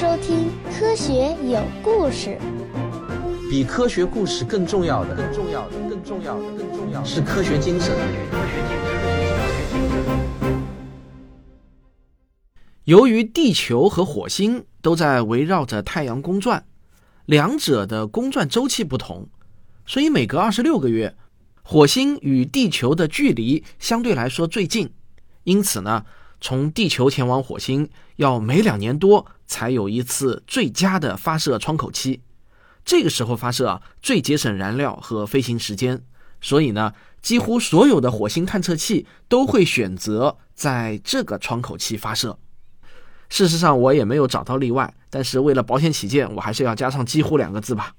收听《科学有故事》。比科学故事更重要的，更重要的，更重要的，更重要的是科学精神。由于地球和火星都在围绕着太阳公转，两者的公转周期不同，所以每隔二十六个月，火星与地球的距离相对来说最近。因此呢，从地球前往火星要每两年多才有一次最佳的发射窗口期。这个时候发射啊，最节省燃料和飞行时间，所以呢，几乎所有的火星探测器都会选择在这个窗口期发射。事实上，我也没有找到例外，但是为了保险起见，我还是要加上“几乎”两个字吧。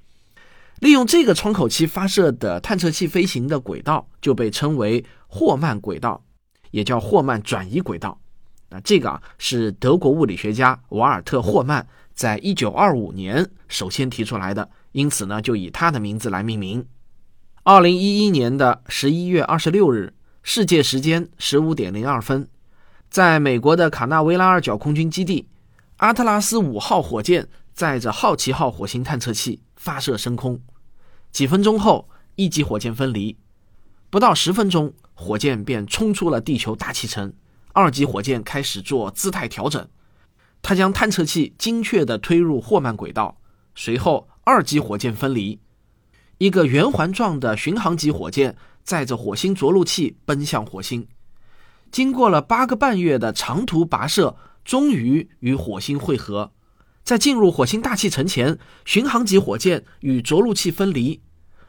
利用这个窗口期发射的探测器飞行的轨道就被称为霍曼轨道，也叫霍曼转移轨道。那这个啊，是德国物理学家瓦尔特·霍曼在一九二五年首先提出来的。因此呢，就以他的名字来命名。二零一一年的十一月二十六日，世界时间十五点零二分，在美国的卡纳维拉尔角空军基地，阿特拉斯五号火箭载着好奇号火星探测器发射升空。几分钟后，一级火箭分离，不到十分钟，火箭便冲出了地球大气层。二级火箭开始做姿态调整，它将探测器精确地推入霍曼轨道，随后。二级火箭分离，一个圆环状的巡航级火箭载着火星着陆器奔向火星。经过了八个半月的长途跋涉，终于与火星会合。在进入火星大气层前，巡航级火箭与着陆器分离，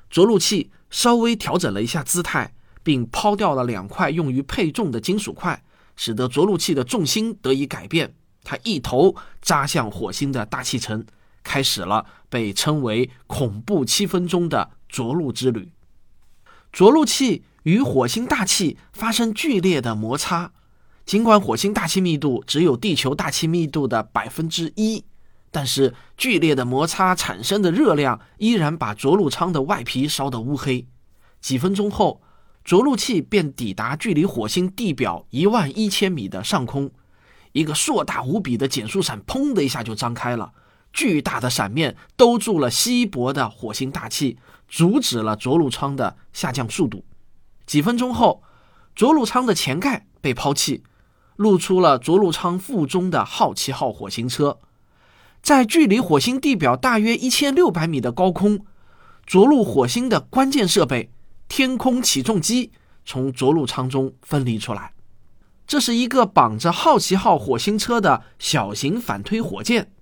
着陆器稍微调整了一下姿态，并抛掉了两块用于配重的金属块，使得着陆器的重心得以改变。它一头扎向火星的大气层。开始了被称为“恐怖七分钟”的着陆之旅。着陆器与火星大气发生剧烈的摩擦，尽管火星大气密度只有地球大气密度的百分之一，但是剧烈的摩擦产生的热量依然把着陆舱的外皮烧得乌黑。几分钟后，着陆器便抵达距离火星地表一万一千米的上空，一个硕大无比的减速伞砰的一下就张开了。巨大的伞面兜住了稀薄的火星大气，阻止了着陆舱的下降速度。几分钟后，着陆舱的前盖被抛弃，露出了着陆舱腹中的好奇号火星车。在距离火星地表大约一千六百米的高空，着陆火星的关键设备——天空起重机从着陆舱中分离出来。这是一个绑着好奇号火星车的小型反推火箭。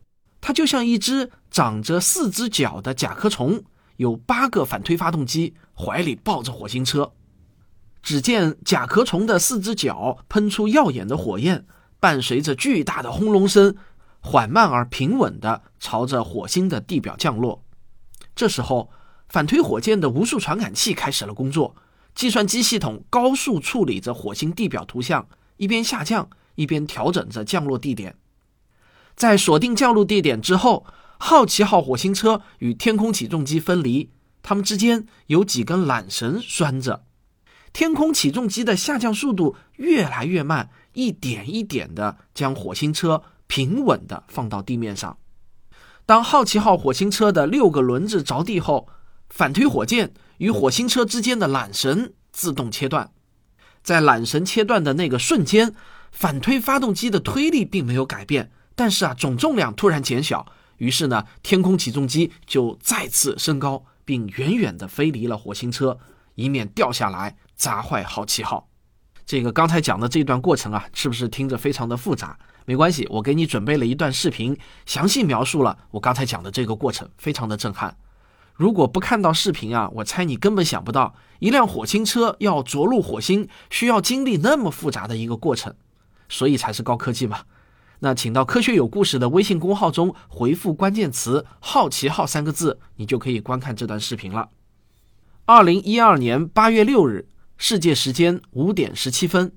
它就像一只长着四只脚的甲壳虫，有八个反推发动机，怀里抱着火星车。只见甲壳虫的四只脚喷出耀眼的火焰，伴随着巨大的轰隆声，缓慢而平稳地朝着火星的地表降落。这时候，反推火箭的无数传感器开始了工作，计算机系统高速处理着火星地表图像，一边下降，一边调整着降落地点。在锁定降落地点之后，好奇号火星车与天空起重机分离，它们之间有几根缆绳拴着。天空起重机的下降速度越来越慢，一点一点地将火星车平稳地放到地面上。当好奇号火星车的六个轮子着地后，反推火箭与火星车之间的缆绳自动切断。在缆绳切断的那个瞬间，反推发动机的推力并没有改变。但是啊，总重量突然减小，于是呢，天空起重机就再次升高，并远远地飞离了火星车，以免掉下来砸坏好奇号。这个刚才讲的这段过程啊，是不是听着非常的复杂？没关系，我给你准备了一段视频，详细描述了我刚才讲的这个过程，非常的震撼。如果不看到视频啊，我猜你根本想不到，一辆火星车要着陆火星，需要经历那么复杂的一个过程，所以才是高科技嘛。那请到“科学有故事”的微信公号中回复关键词“好奇号”三个字，你就可以观看这段视频了。二零一二年八月六日，世界时间五点十七分，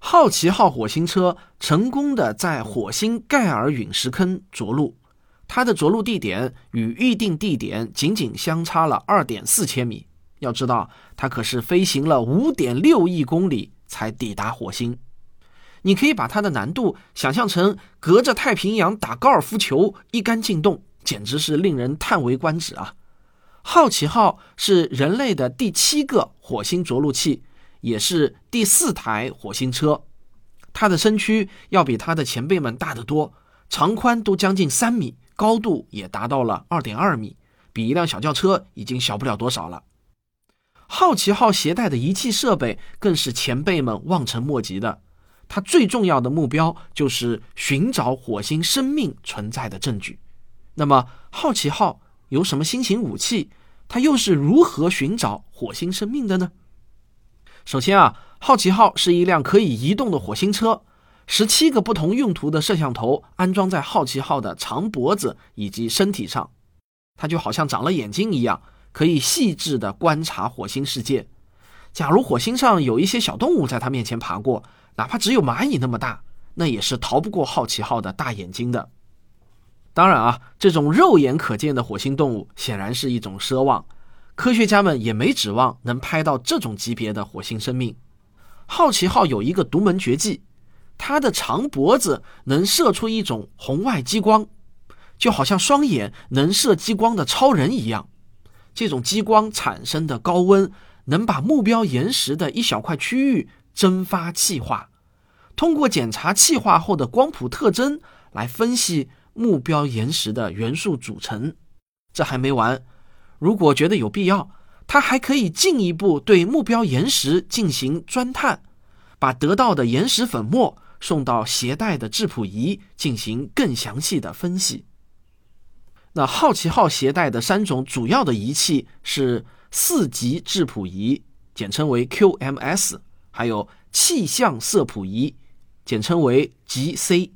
好奇号火星车成功的在火星盖尔陨石坑着陆，它的着陆地点与预定地点仅仅相差了二点四千米。要知道，它可是飞行了五点六亿公里才抵达火星。你可以把它的难度想象成隔着太平洋打高尔夫球一杆进洞，简直是令人叹为观止啊！好奇号是人类的第七个火星着陆器，也是第四台火星车。它的身躯要比它的前辈们大得多，长宽都将近三米，高度也达到了二点二米，比一辆小轿车已经小不了多少了。好奇号携带的仪器设备更是前辈们望尘莫及的。它最重要的目标就是寻找火星生命存在的证据。那么，好奇号有什么新型武器？它又是如何寻找火星生命的呢？首先啊，好奇号是一辆可以移动的火星车，十七个不同用途的摄像头安装在好奇号的长脖子以及身体上，它就好像长了眼睛一样，可以细致的观察火星世界。假如火星上有一些小动物在它面前爬过，哪怕只有蚂蚁那么大，那也是逃不过好奇号的大眼睛的。当然啊，这种肉眼可见的火星动物显然是一种奢望，科学家们也没指望能拍到这种级别的火星生命。好奇号有一个独门绝技，它的长脖子能射出一种红外激光，就好像双眼能射激光的超人一样。这种激光产生的高温能把目标岩石的一小块区域。蒸发气化，通过检查气化后的光谱特征来分析目标岩石的元素组成。这还没完，如果觉得有必要，它还可以进一步对目标岩石进行钻探，把得到的岩石粉末送到携带的质谱仪进行更详细的分析。那好奇号携带的三种主要的仪器是四级质谱仪，简称为 QMS。还有气象色谱仪，简称为 GC，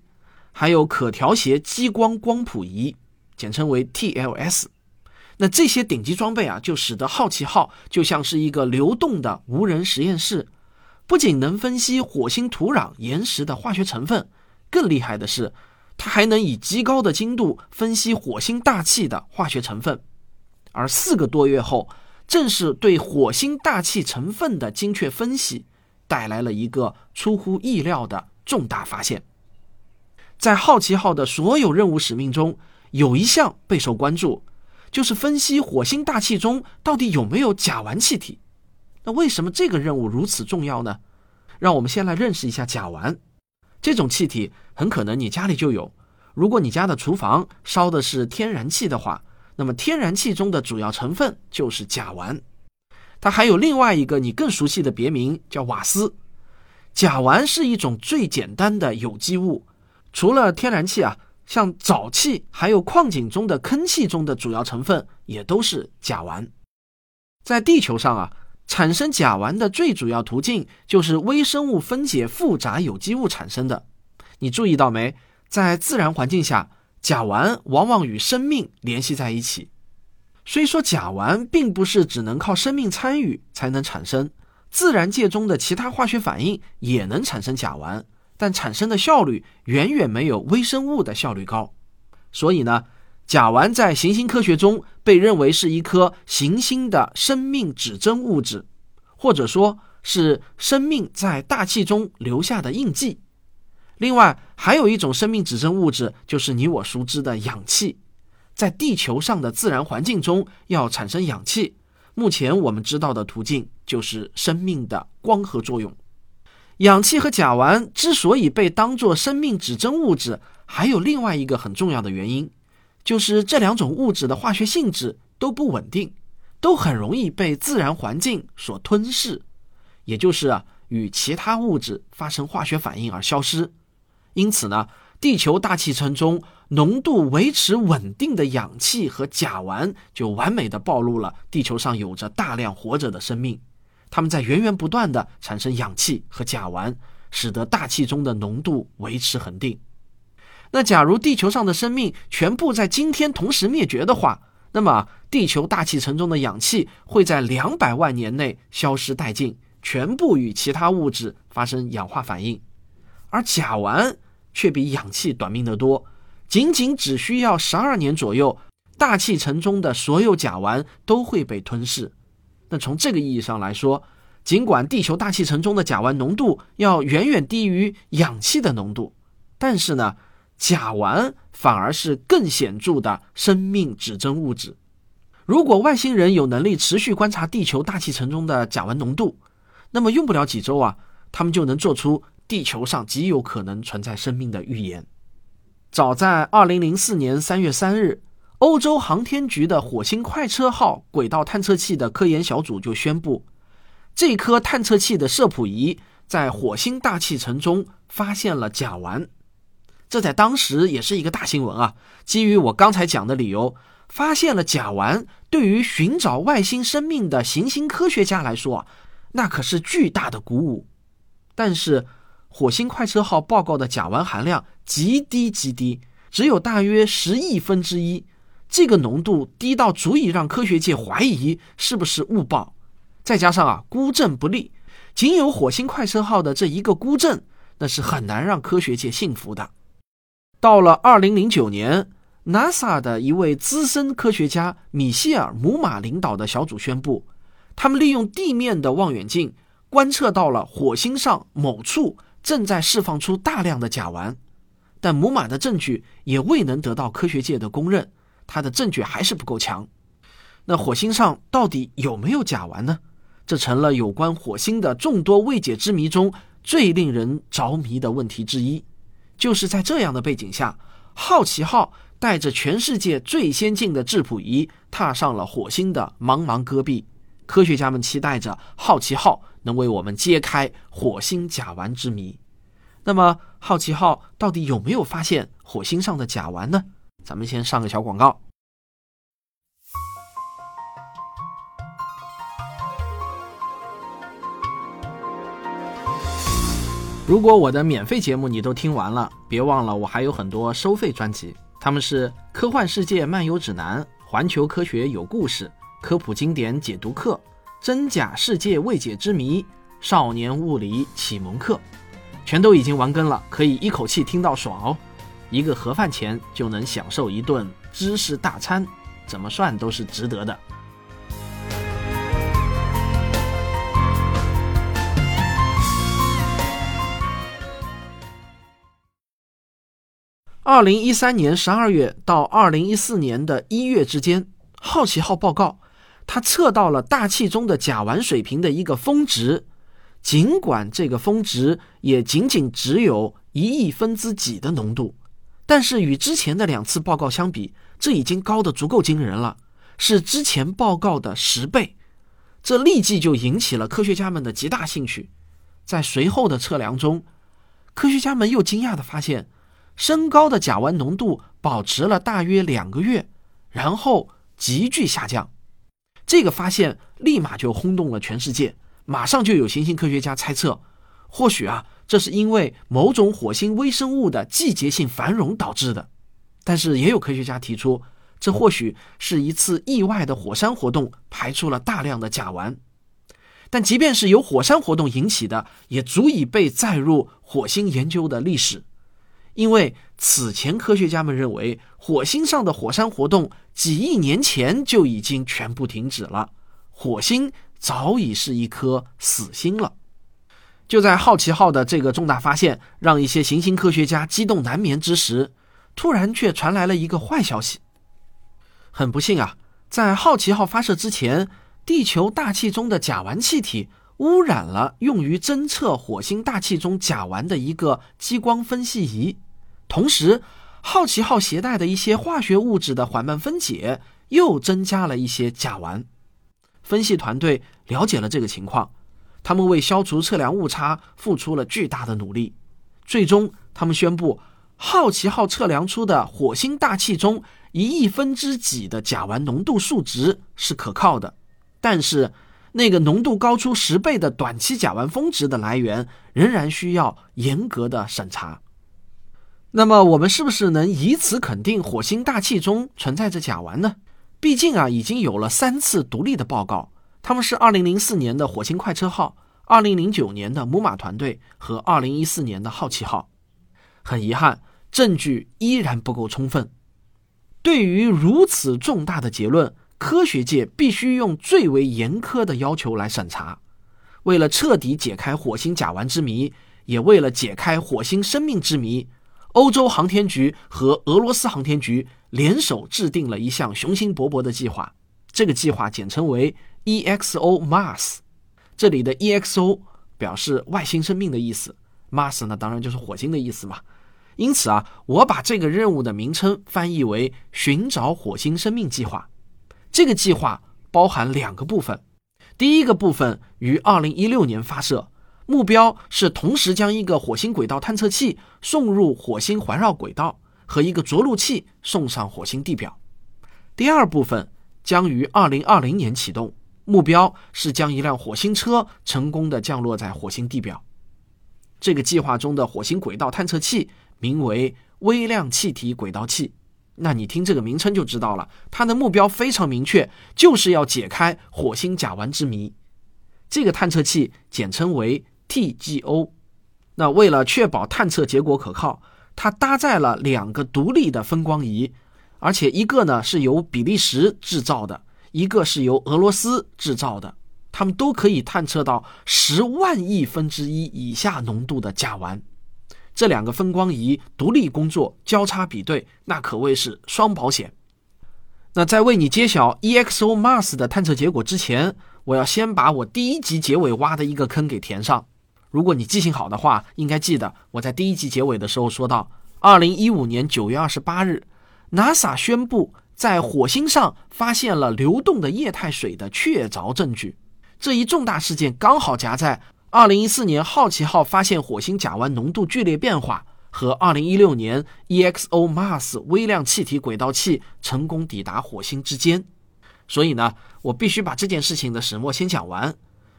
还有可调谐激光光谱仪，简称为 TLS。那这些顶级装备啊，就使得好奇号就像是一个流动的无人实验室，不仅能分析火星土壤岩石的化学成分，更厉害的是，它还能以极高的精度分析火星大气的化学成分。而四个多月后，正是对火星大气成分的精确分析。带来了一个出乎意料的重大发现。在好奇号的所有任务使命中，有一项备受关注，就是分析火星大气中到底有没有甲烷气体。那为什么这个任务如此重要呢？让我们先来认识一下甲烷。这种气体很可能你家里就有。如果你家的厨房烧的是天然气的话，那么天然气中的主要成分就是甲烷。它还有另外一个你更熟悉的别名，叫瓦斯。甲烷是一种最简单的有机物，除了天然气啊，像沼气还有矿井中的坑气中的主要成分也都是甲烷。在地球上啊，产生甲烷的最主要途径就是微生物分解复杂有机物产生的。你注意到没？在自然环境下，甲烷往往与生命联系在一起。虽说甲烷并不是只能靠生命参与才能产生，自然界中的其他化学反应也能产生甲烷，但产生的效率远远没有微生物的效率高。所以呢，甲烷在行星科学中被认为是一颗行星的生命指针物质，或者说是生命在大气中留下的印记。另外，还有一种生命指针物质，就是你我熟知的氧气。在地球上的自然环境中，要产生氧气，目前我们知道的途径就是生命的光合作用。氧气和甲烷之所以被当作生命指针物质，还有另外一个很重要的原因，就是这两种物质的化学性质都不稳定，都很容易被自然环境所吞噬，也就是啊与其他物质发生化学反应而消失。因此呢。地球大气层中浓度维持稳定的氧气和甲烷，就完美的暴露了地球上有着大量活着的生命。它们在源源不断的产生氧气和甲烷，使得大气中的浓度维持恒定。那假如地球上的生命全部在今天同时灭绝的话，那么地球大气层中的氧气会在两百万年内消失殆尽，全部与其他物质发生氧化反应，而甲烷。却比氧气短命得多，仅仅只需要十二年左右，大气层中的所有甲烷都会被吞噬。那从这个意义上来说，尽管地球大气层中的甲烷浓度要远远低于氧气的浓度，但是呢，甲烷反而是更显著的生命指征物质。如果外星人有能力持续观察地球大气层中的甲烷浓度，那么用不了几周啊，他们就能做出地球上极有可能存在生命的预言。早在2004年3月3日，欧洲航天局的火星快车号轨道探测器的科研小组就宣布，这颗探测器的摄谱仪在火星大气层中发现了甲烷。这在当时也是一个大新闻啊！基于我刚才讲的理由，发现了甲烷，对于寻找外星生命的行星科学家来说，那可是巨大的鼓舞。但是，火星快车号报告的甲烷含量极低极低，只有大约十亿分之一，这个浓度低到足以让科学界怀疑是不是误报。再加上啊，孤证不立，仅有火星快车号的这一个孤证，那是很难让科学界信服的。到了二零零九年，NASA 的一位资深科学家米歇尔·姆马领导的小组宣布，他们利用地面的望远镜观测到了火星上某处正在释放出大量的甲烷，但姆马的证据也未能得到科学界的公认，他的证据还是不够强。那火星上到底有没有甲烷呢？这成了有关火星的众多未解之谜中最令人着迷的问题之一。就是在这样的背景下，好奇号带着全世界最先进的质谱仪，踏上了火星的茫茫戈壁。科学家们期待着好奇号能为我们揭开火星甲烷之谜。那么，好奇号到底有没有发现火星上的甲烷呢？咱们先上个小广告。如果我的免费节目你都听完了，别忘了我还有很多收费专辑，他们是《科幻世界漫游指南》《环球科学有故事》《科普经典解读课》《真假世界未解之谜》《少年物理启蒙课》，全都已经完更了，可以一口气听到爽哦！一个盒饭钱就能享受一顿知识大餐，怎么算都是值得的。二零一三年十二月到二零一四年的一月之间，好奇号报告，它测到了大气中的甲烷水平的一个峰值。尽管这个峰值也仅仅只有一亿分之几的浓度，但是与之前的两次报告相比，这已经高的足够惊人了，是之前报告的十倍。这立即就引起了科学家们的极大兴趣。在随后的测量中，科学家们又惊讶地发现。升高的甲烷浓度保持了大约两个月，然后急剧下降。这个发现立马就轰动了全世界，马上就有行星科学家猜测，或许啊，这是因为某种火星微生物的季节性繁荣导致的。但是也有科学家提出，这或许是一次意外的火山活动排出了大量的甲烷。但即便是由火山活动引起的，也足以被载入火星研究的历史。因为此前科学家们认为，火星上的火山活动几亿年前就已经全部停止了，火星早已是一颗死星了。就在好奇号的这个重大发现让一些行星科学家激动难眠之时，突然却传来了一个坏消息。很不幸啊，在好奇号发射之前，地球大气中的甲烷气体。污染了用于侦测火星大气中甲烷的一个激光分析仪，同时，好奇号携带的一些化学物质的缓慢分解又增加了一些甲烷。分析团队了解了这个情况，他们为消除测量误差付出了巨大的努力。最终，他们宣布，好奇号测量出的火星大气中一亿分之几的甲烷浓度数值是可靠的，但是。那个浓度高出十倍的短期甲烷峰值的来源仍然需要严格的审查。那么，我们是不是能以此肯定火星大气中存在着甲烷呢？毕竟啊，已经有了三次独立的报告，他们是2004年的火星快车号、2009年的母马团队和2014年的好奇号。很遗憾，证据依然不够充分。对于如此重大的结论。科学界必须用最为严苛的要求来审查。为了彻底解开火星甲烷之谜，也为了解开火星生命之谜，欧洲航天局和俄罗斯航天局联手制定了一项雄心勃勃的计划。这个计划简称为 EXO Mars。这里的 EXO 表示外星生命的意思，Mars 呢当然就是火星的意思嘛。因此啊，我把这个任务的名称翻译为“寻找火星生命计划”。这个计划包含两个部分，第一个部分于2016年发射，目标是同时将一个火星轨道探测器送入火星环绕轨道和一个着陆器送上火星地表。第二部分将于2020年启动，目标是将一辆火星车成功的降落在火星地表。这个计划中的火星轨道探测器。名为微量气体轨道器，那你听这个名称就知道了，它的目标非常明确，就是要解开火星甲烷之谜。这个探测器简称为 TGO。那为了确保探测结果可靠，它搭载了两个独立的分光仪，而且一个呢是由比利时制造的，一个是由俄罗斯制造的，它们都可以探测到十万亿分之一以下浓度的甲烷。这两个分光仪独立工作，交叉比对，那可谓是双保险。那在为你揭晓 EXO Mars 的探测结果之前，我要先把我第一集结尾挖的一个坑给填上。如果你记性好的话，应该记得我在第一集结尾的时候说到，二零一五年九月二十八日，NASA 宣布在火星上发现了流动的液态水的确凿证据。这一重大事件刚好夹在。二零一四年，好奇号发现火星甲烷浓度剧烈变化，和二零一六年 EXO Mars 微量气体轨道器成功抵达火星之间。所以呢，我必须把这件事情的始末先讲完，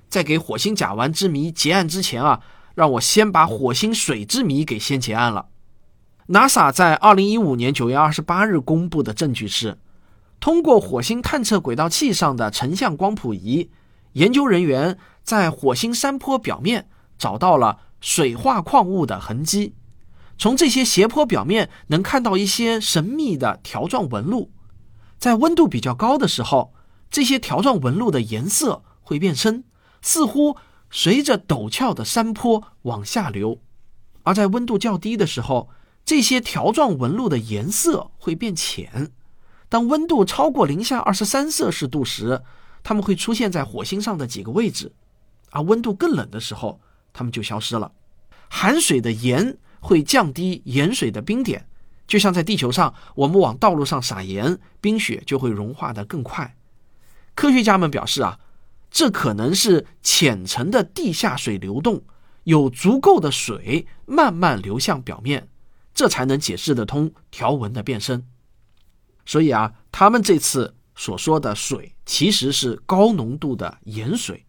在给火星甲烷之谜结案之前啊，让我先把火星水之谜给先结案了。NASA 在二零一五年九月二十八日公布的证据是，通过火星探测轨道器上的成像光谱仪，研究人员。在火星山坡表面找到了水化矿物的痕迹，从这些斜坡表面能看到一些神秘的条状纹路。在温度比较高的时候，这些条状纹路的颜色会变深，似乎随着陡峭的山坡往下流；而在温度较低的时候，这些条状纹路的颜色会变浅。当温度超过零下二十三摄氏度时，它们会出现在火星上的几个位置。而温度更冷的时候，它们就消失了。含水的盐会降低盐水的冰点，就像在地球上，我们往道路上撒盐，冰雪就会融化的更快。科学家们表示啊，这可能是浅层的地下水流动，有足够的水慢慢流向表面，这才能解释得通条纹的变深。所以啊，他们这次所说的水其实是高浓度的盐水。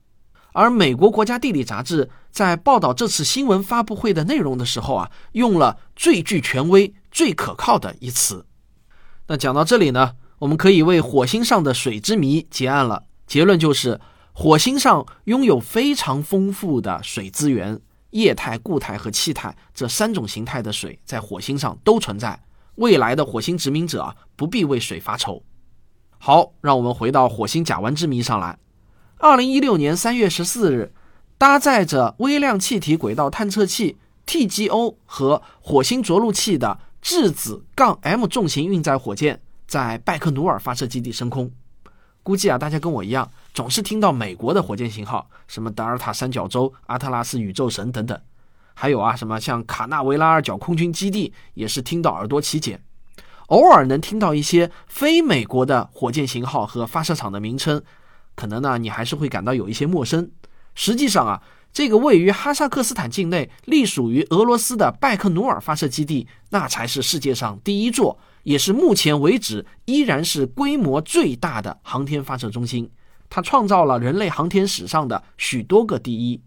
而美国国家地理杂志在报道这次新闻发布会的内容的时候啊，用了最具权威、最可靠的一词。那讲到这里呢，我们可以为火星上的水之谜结案了。结论就是，火星上拥有非常丰富的水资源，液态、固态和气态这三种形态的水在火星上都存在。未来的火星殖民者不必为水发愁。好，让我们回到火星甲烷之谜上来。二零一六年三月十四日，搭载着微量气体轨道探测器 TGO 和火星着陆器的质子杠 M 重型运载火箭在拜克努尔发射基地升空。估计啊，大家跟我一样，总是听到美国的火箭型号，什么德尔塔三角洲、阿特拉斯宇宙神等等，还有啊，什么像卡纳维拉尔角空军基地，也是听到耳朵起茧。偶尔能听到一些非美国的火箭型号和发射场的名称。可能呢，你还是会感到有一些陌生。实际上啊，这个位于哈萨克斯坦境内、隶属于俄罗斯的拜克努尔发射基地，那才是世界上第一座，也是目前为止依然是规模最大的航天发射中心。它创造了人类航天史上的许多个第一。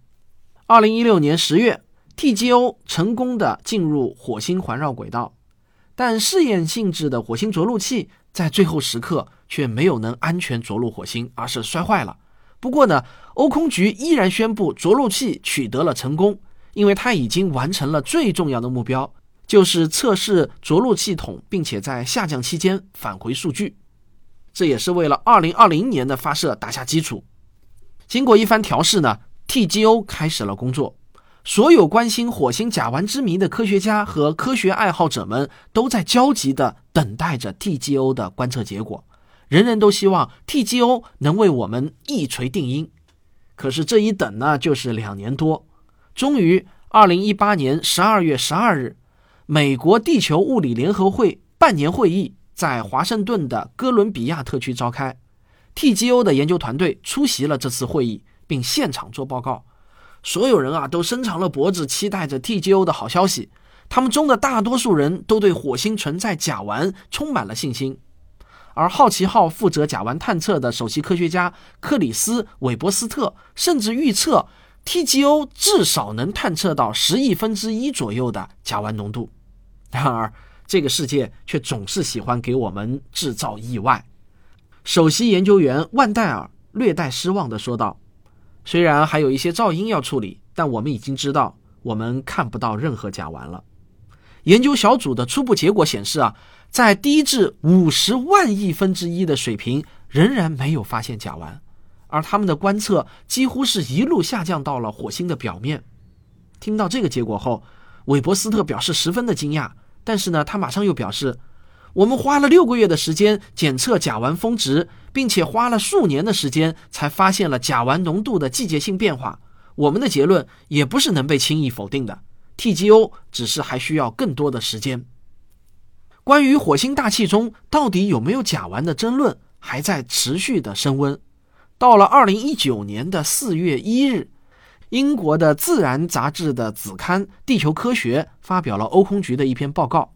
二零一六年十月，TGO 成功的进入火星环绕轨道，但试验性质的火星着陆器在最后时刻。却没有能安全着陆火星，而是摔坏了。不过呢，欧空局依然宣布着陆器取得了成功，因为它已经完成了最重要的目标，就是测试着陆系统，并且在下降期间返回数据。这也是为了2020年的发射打下基础。经过一番调试呢 TGO 开始了工作。所有关心火星甲烷之谜的科学家和科学爱好者们都在焦急地等待着 TGO 的观测结果，人人都希望 TGO 能为我们一锤定音。可是这一等呢，就是两年多。终于，二零一八年十二月十二日，美国地球物理联合会半年会议在华盛顿的哥伦比亚特区召开，TGO 的研究团队出席了这次会议，并现场做报告。所有人啊都伸长了脖子，期待着 TGO 的好消息。他们中的大多数人都对火星存在甲烷充满了信心。而好奇号负责甲烷探测的首席科学家克里斯·韦伯斯特甚至预测，TGO 至少能探测到十亿分之一左右的甲烷浓度。然而，这个世界却总是喜欢给我们制造意外。首席研究员万代尔略带失望地说道。虽然还有一些噪音要处理，但我们已经知道我们看不到任何甲烷了。研究小组的初步结果显示啊，在低至五十万亿分之一的水平仍然没有发现甲烷，而他们的观测几乎是一路下降到了火星的表面。听到这个结果后，韦伯斯特表示十分的惊讶，但是呢，他马上又表示。我们花了六个月的时间检测甲烷峰值，并且花了数年的时间才发现了甲烷浓度的季节性变化。我们的结论也不是能被轻易否定的。TGO 只是还需要更多的时间。关于火星大气中到底有没有甲烷的争论还在持续的升温。到了二零一九年的四月一日，英国的《自然》杂志的子刊《地球科学》发表了欧空局的一篇报告。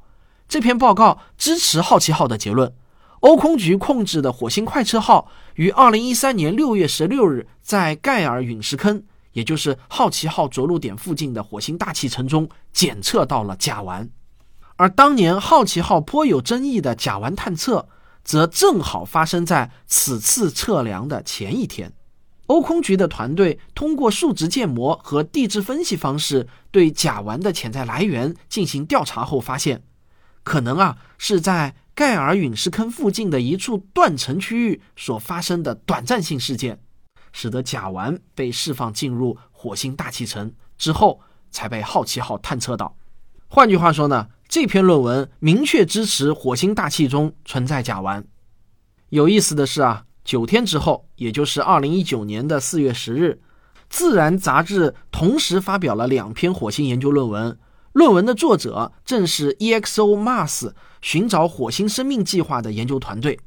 这篇报告支持好奇号的结论。欧空局控制的火星快车号于二零一三年六月十六日在盖尔陨石坑，也就是好奇号着陆点附近的火星大气层中检测到了甲烷。而当年好奇号颇有争议的甲烷探测，则正好发生在此次测量的前一天。欧空局的团队通过数值建模和地质分析方式对甲烷的潜在来源进行调查后发现。可能啊，是在盖尔陨石坑附近的一处断层区域所发生的短暂性事件，使得甲烷被释放进入火星大气层之后，才被好奇号探测到。换句话说呢，这篇论文明确支持火星大气中存在甲烷。有意思的是啊，九天之后，也就是二零一九年的四月十日，《自然》杂志同时发表了两篇火星研究论文。论文的作者正是 EXO Mars 寻找火星生命计划的研究团队，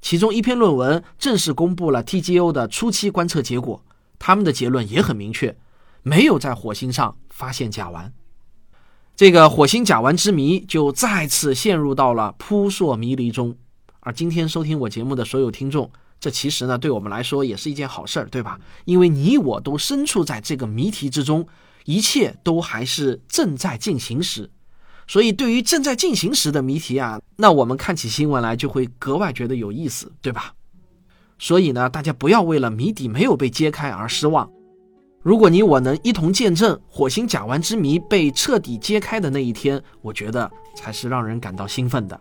其中一篇论文正式公布了 TGO 的初期观测结果。他们的结论也很明确，没有在火星上发现甲烷。这个火星甲烷之谜就再次陷入到了扑朔迷离中。而今天收听我节目的所有听众，这其实呢对我们来说也是一件好事儿，对吧？因为你我都身处在这个谜题之中。一切都还是正在进行时，所以对于正在进行时的谜题啊，那我们看起新闻来就会格外觉得有意思，对吧？所以呢，大家不要为了谜底没有被揭开而失望。如果你我能一同见证火星甲烷之谜被彻底揭开的那一天，我觉得才是让人感到兴奋的。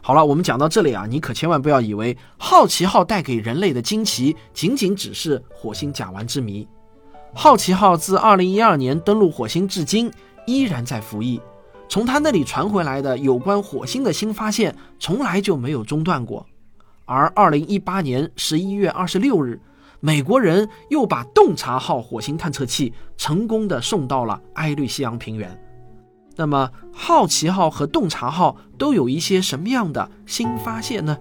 好了，我们讲到这里啊，你可千万不要以为好奇号带给人类的惊奇仅仅只是火星甲烷之谜。好奇号自2012年登陆火星至今，依然在服役。从他那里传回来的有关火星的新发现，从来就没有中断过。而2018年11月26日，美国人又把洞察号火星探测器成功的送到了埃律西昂平原。那么，好奇号和洞察号都有一些什么样的新发现呢？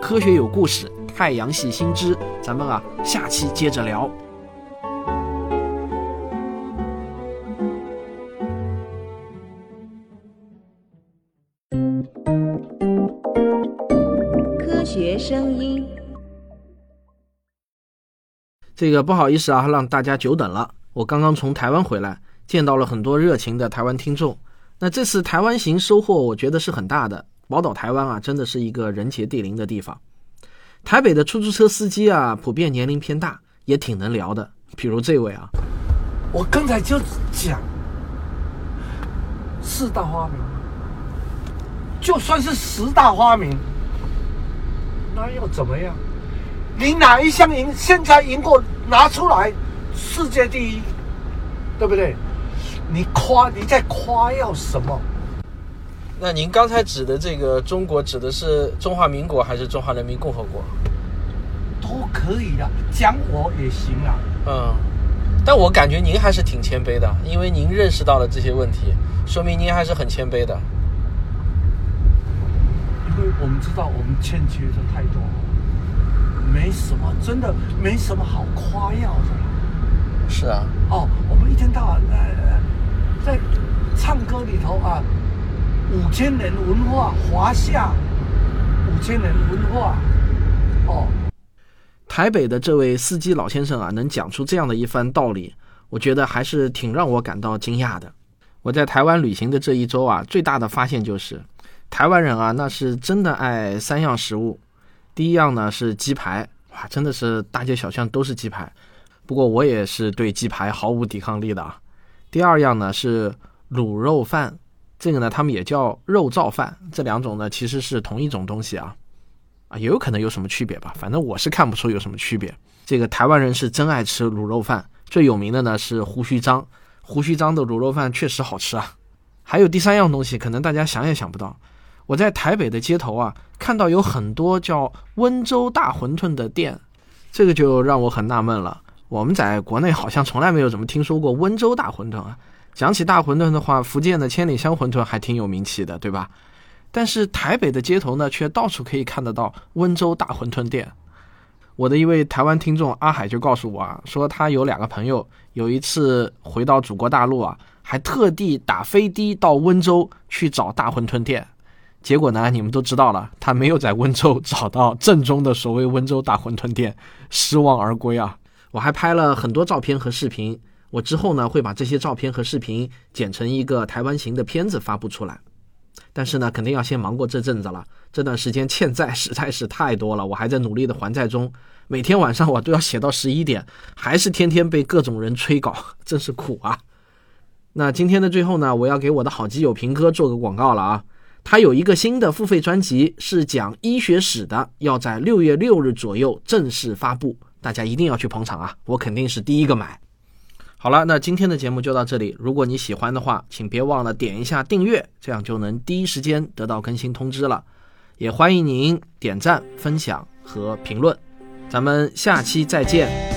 科学有故事，太阳系新知，咱们啊，下期接着聊。这个不好意思啊，让大家久等了。我刚刚从台湾回来，见到了很多热情的台湾听众。那这次台湾行收获，我觉得是很大的。宝岛台湾啊，真的是一个人杰地灵的地方。台北的出租车司机啊，普遍年龄偏大，也挺能聊的。比如这位啊，我刚才就讲四大花名，就算是十大花名。那又怎么样？你哪一项赢？现在赢过拿出来，世界第一，对不对？你夸你在夸耀什么？那您刚才指的这个中国，指的是中华民国还是中华人民共和国？都可以的，讲我也行啊。嗯，但我感觉您还是挺谦卑的，因为您认识到了这些问题，说明您还是很谦卑的。因为我们知道我们欠缺的太多，没什么，真的没什么好夸耀的。是啊，哦，我们一天到晚呃在唱歌里头啊，五千年文化，华夏五千年文化，哦，台北的这位司机老先生啊，能讲出这样的一番道理，我觉得还是挺让我感到惊讶的。我在台湾旅行的这一周啊，最大的发现就是，台湾人啊，那是真的爱三样食物。第一样呢是鸡排，哇，真的是大街小巷都是鸡排。不过我也是对鸡排毫无抵抗力的啊。第二样呢是卤肉饭，这个呢他们也叫肉燥饭，这两种呢其实是同一种东西啊。啊，也有可能有什么区别吧，反正我是看不出有什么区别。这个台湾人是真爱吃卤肉饭，最有名的呢是胡须章，胡须章的卤肉饭确实好吃啊。还有第三样东西，可能大家想也想不到，我在台北的街头啊，看到有很多叫温州大馄饨的店，这个就让我很纳闷了。我们在国内好像从来没有怎么听说过温州大馄饨啊。讲起大馄饨的话，福建的千里香馄饨还挺有名气的，对吧？但是台北的街头呢，却到处可以看得到温州大馄饨店。我的一位台湾听众阿海就告诉我啊，说他有两个朋友，有一次回到祖国大陆啊，还特地打飞的到温州去找大馄饨店。结果呢，你们都知道了，他没有在温州找到正宗的所谓温州大馄饨店，失望而归啊。我还拍了很多照片和视频，我之后呢会把这些照片和视频剪成一个台湾行的片子发布出来。但是呢，肯定要先忙过这阵子了。这段时间欠债实在是太多了，我还在努力的还债中。每天晚上我都要写到十一点，还是天天被各种人催稿，真是苦啊。那今天的最后呢，我要给我的好基友平哥做个广告了啊。他有一个新的付费专辑，是讲医学史的，要在六月六日左右正式发布，大家一定要去捧场啊！我肯定是第一个买。好了，那今天的节目就到这里。如果你喜欢的话，请别忘了点一下订阅，这样就能第一时间得到更新通知了。也欢迎您点赞、分享和评论。咱们下期再见。